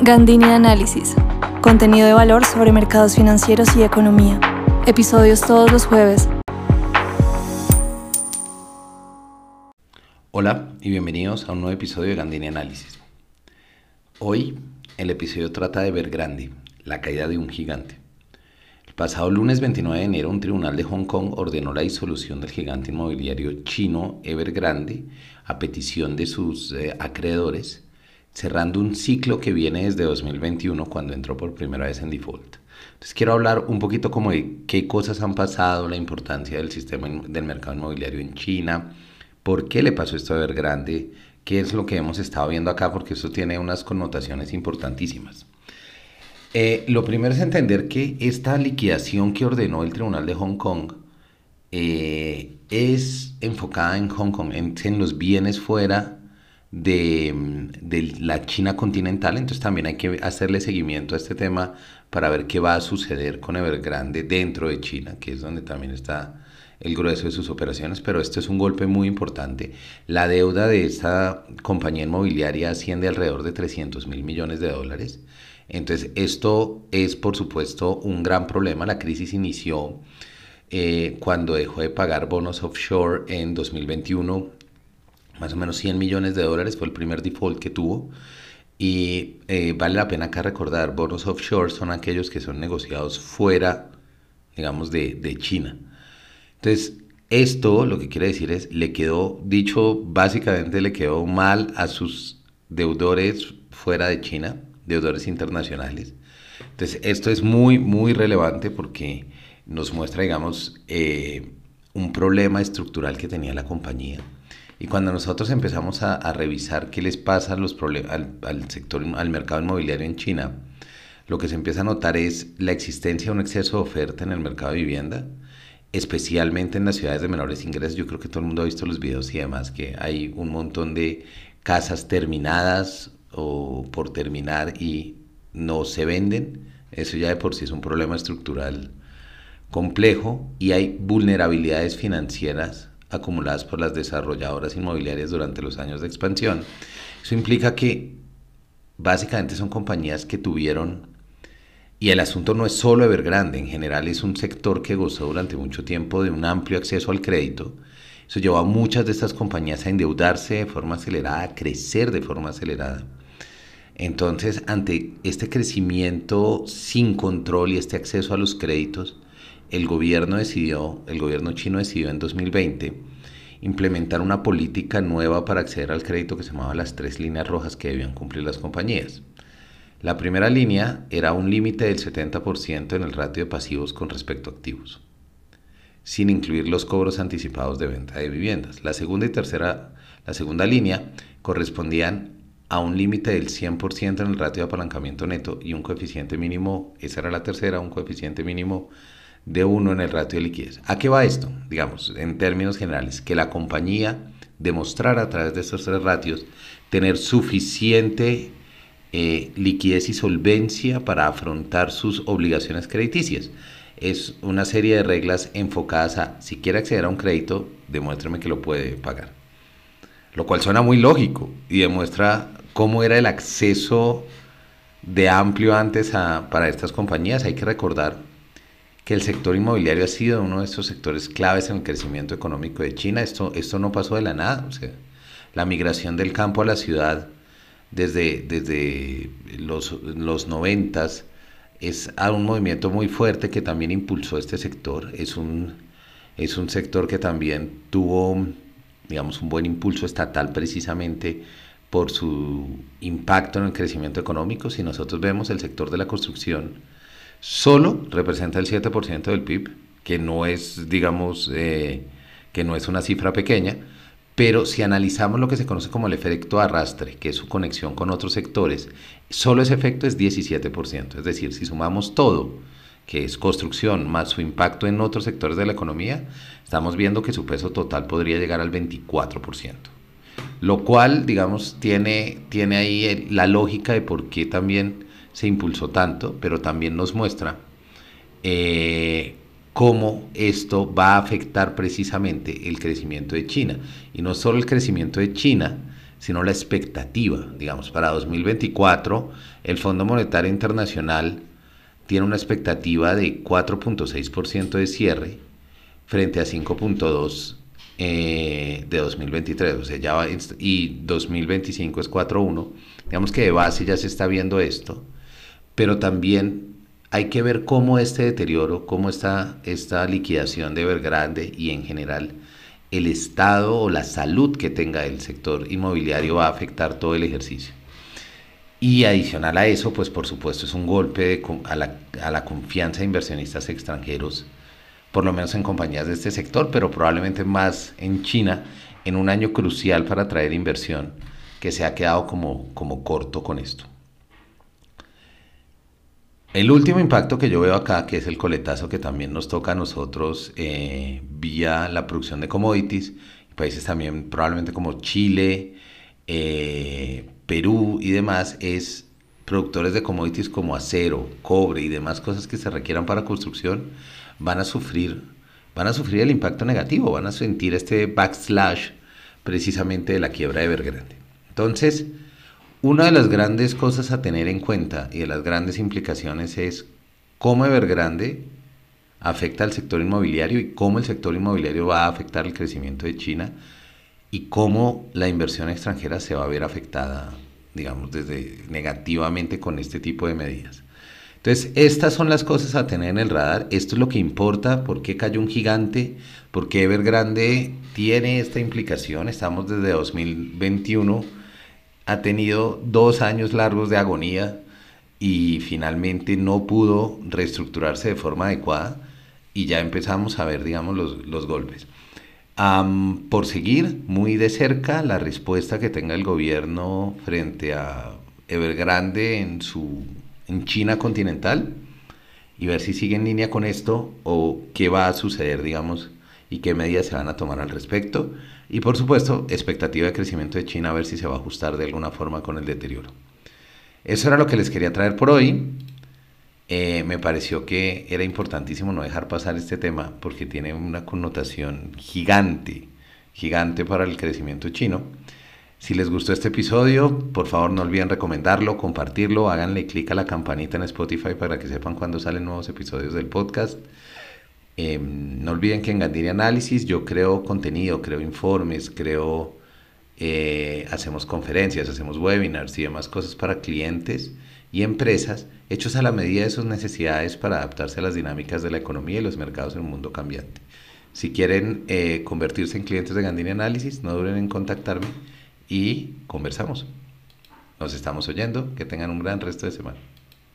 Gandini Análisis. Contenido de valor sobre mercados financieros y economía. Episodios todos los jueves. Hola y bienvenidos a un nuevo episodio de Gandini Análisis. Hoy el episodio trata de Evergrande, la caída de un gigante. El pasado lunes 29 de enero un tribunal de Hong Kong ordenó la disolución del gigante inmobiliario chino Evergrande a petición de sus eh, acreedores cerrando un ciclo que viene desde 2021 cuando entró por primera vez en default. Entonces quiero hablar un poquito como de qué cosas han pasado, la importancia del sistema del mercado inmobiliario en China, por qué le pasó esto a Evergrande, qué es lo que hemos estado viendo acá, porque eso tiene unas connotaciones importantísimas. Eh, lo primero es entender que esta liquidación que ordenó el Tribunal de Hong Kong eh, es enfocada en Hong Kong, en, en los bienes fuera de, la China continental, entonces también hay que hacerle seguimiento a este tema para ver qué va a suceder con Evergrande dentro de China, que es donde también está el grueso de sus operaciones, pero esto es un golpe muy importante. La deuda de esta compañía inmobiliaria asciende alrededor de 300 mil millones de dólares. Entonces, esto es, por supuesto, un gran problema. La crisis inició eh, cuando dejó de pagar bonos offshore en 2021 más o menos 100 millones de dólares fue el primer default que tuvo. Y eh, vale la pena acá recordar, bonos offshore son aquellos que son negociados fuera, digamos, de, de China. Entonces, esto lo que quiere decir es, le quedó, dicho básicamente, le quedó mal a sus deudores fuera de China, deudores internacionales. Entonces, esto es muy, muy relevante porque nos muestra, digamos, eh, un problema estructural que tenía la compañía y cuando nosotros empezamos a, revisar qué les pasa a los al, al, sector, al mercado inmobiliario en China, lo que se empieza a notar es la existencia de un exceso de oferta en el mercado de vivienda, especialmente en las ciudades de menores ingresos. Yo creo que todo el mundo ha visto los videos y demás, que hay un montón de casas terminadas o por terminar y no se venden. Eso ya de por sí es un problema estructural complejo y hay vulnerabilidades financieras acumuladas por las desarrolladoras inmobiliarias durante los años de expansión. Eso implica que básicamente son compañías que tuvieron, y el asunto no es solo Evergrande, en general es un sector que gozó durante mucho tiempo de un amplio acceso al crédito. Eso llevó a muchas de estas compañías a endeudarse de forma acelerada, a crecer de forma acelerada. Entonces, ante este crecimiento sin control y este acceso a los créditos, el gobierno decidió, el gobierno chino decidió en 2020 implementar una política nueva para acceder al crédito que se llamaba las tres líneas rojas que debían cumplir las compañías. La primera línea era un límite del 70% en el ratio de pasivos con respecto a activos, sin incluir los cobros anticipados de venta de viviendas. La segunda y tercera, la segunda línea correspondían a un límite del 100% en el ratio de apalancamiento neto y un coeficiente mínimo, esa era la tercera, un coeficiente mínimo de uno en el ratio de liquidez. ¿A qué va esto? Digamos, en términos generales, que la compañía demostrara a través de estos tres ratios tener suficiente eh, liquidez y solvencia para afrontar sus obligaciones crediticias. Es una serie de reglas enfocadas a, si quiere acceder a un crédito, demuéstrame que lo puede pagar. Lo cual suena muy lógico y demuestra cómo era el acceso de amplio antes a, para estas compañías. Hay que recordar que el sector inmobiliario ha sido uno de estos sectores claves en el crecimiento económico de China. Esto, esto no pasó de la nada. La migración del campo a la ciudad desde, desde los, los 90 es un movimiento muy fuerte que también impulsó este sector. Es un, es un sector que también tuvo, digamos, un buen impulso estatal precisamente por su impacto en el crecimiento económico. Si nosotros vemos el sector de la construcción, solo representa el 7% del PIB, que no es, digamos, eh, que no es una cifra pequeña, pero si analizamos lo que se conoce como el efecto arrastre, que es su conexión con otros sectores, solo ese efecto es 17%. Es decir, si sumamos todo, que es construcción, más su impacto en otros sectores de la economía, estamos viendo que su peso total podría llegar al 24%. Lo cual, digamos, tiene, tiene ahí la lógica de por qué también se impulsó tanto, pero también nos muestra eh, cómo esto va a afectar precisamente el crecimiento de China. Y no solo el crecimiento de China, sino la expectativa. Digamos, para 2024 el Fondo Monetario Internacional tiene una expectativa de 4.6% de cierre frente a 5.2% eh, de 2023, o sea, ya y 2025 es 4.1. Digamos que de base ya se está viendo esto, pero también hay que ver cómo este deterioro, cómo está esta liquidación de Evergrande y en general el estado o la salud que tenga el sector inmobiliario va a afectar todo el ejercicio. Y adicional a eso, pues por supuesto es un golpe a, la, a la confianza de inversionistas extranjeros, por lo menos en compañías de este sector, pero probablemente más en China, en un año crucial para atraer inversión, que se ha quedado como, como corto con esto. El último impacto que yo veo acá, que es el coletazo que también nos toca a nosotros eh, vía la producción de commodities, países también probablemente como Chile, eh, Perú y demás, es productores de commodities como acero, cobre y demás cosas que se requieran para construcción, van a sufrir, van a sufrir el impacto negativo, van a sentir este backslash precisamente de la quiebra de Evergrande. Entonces, una de las grandes cosas a tener en cuenta y de las grandes implicaciones es cómo Evergrande afecta al sector inmobiliario y cómo el sector inmobiliario va a afectar el crecimiento de China y cómo la inversión extranjera se va a ver afectada, digamos, desde negativamente con este tipo de medidas. Entonces, estas son las cosas a tener en el radar. Esto es lo que importa, por qué cayó un gigante, por qué Evergrande tiene esta implicación. Estamos desde 2021 ha tenido dos años largos de agonía y finalmente no pudo reestructurarse de forma adecuada y ya empezamos a ver, digamos, los, golpes. por seguir muy de cerca la respuesta que tenga el gobierno frente a Evergrande en, su, en China continental y ver si sigue en línea con esto o qué va a suceder, digamos, y qué medidas se van a tomar al respecto. Y por supuesto, expectativa de crecimiento de China, a ver si se va a ajustar de alguna forma con el deterioro. Eso era lo que les quería traer por hoy. Eh, me pareció que era importantísimo no dejar pasar este tema porque tiene una connotación gigante, gigante para el crecimiento chino. Si les gustó este episodio, por favor no olviden recomendarlo, compartirlo, háganle clic a la campanita en Spotify para que sepan cuando salen nuevos episodios del podcast. Em, no olviden que en Gandini Análisis yo creo contenido, creo informes, creo, eh, hacemos conferencias, hacemos webinars y demás cosas para clientes y empresas hechos a la medida de sus necesidades para adaptarse a las dinámicas de la economía y los mercados en un mundo cambiante. Si quieren eh, convertirse en clientes de Gandini Análisis, no duden en contactarme y conversamos. Nos estamos oyendo. Que tengan un gran resto de semana.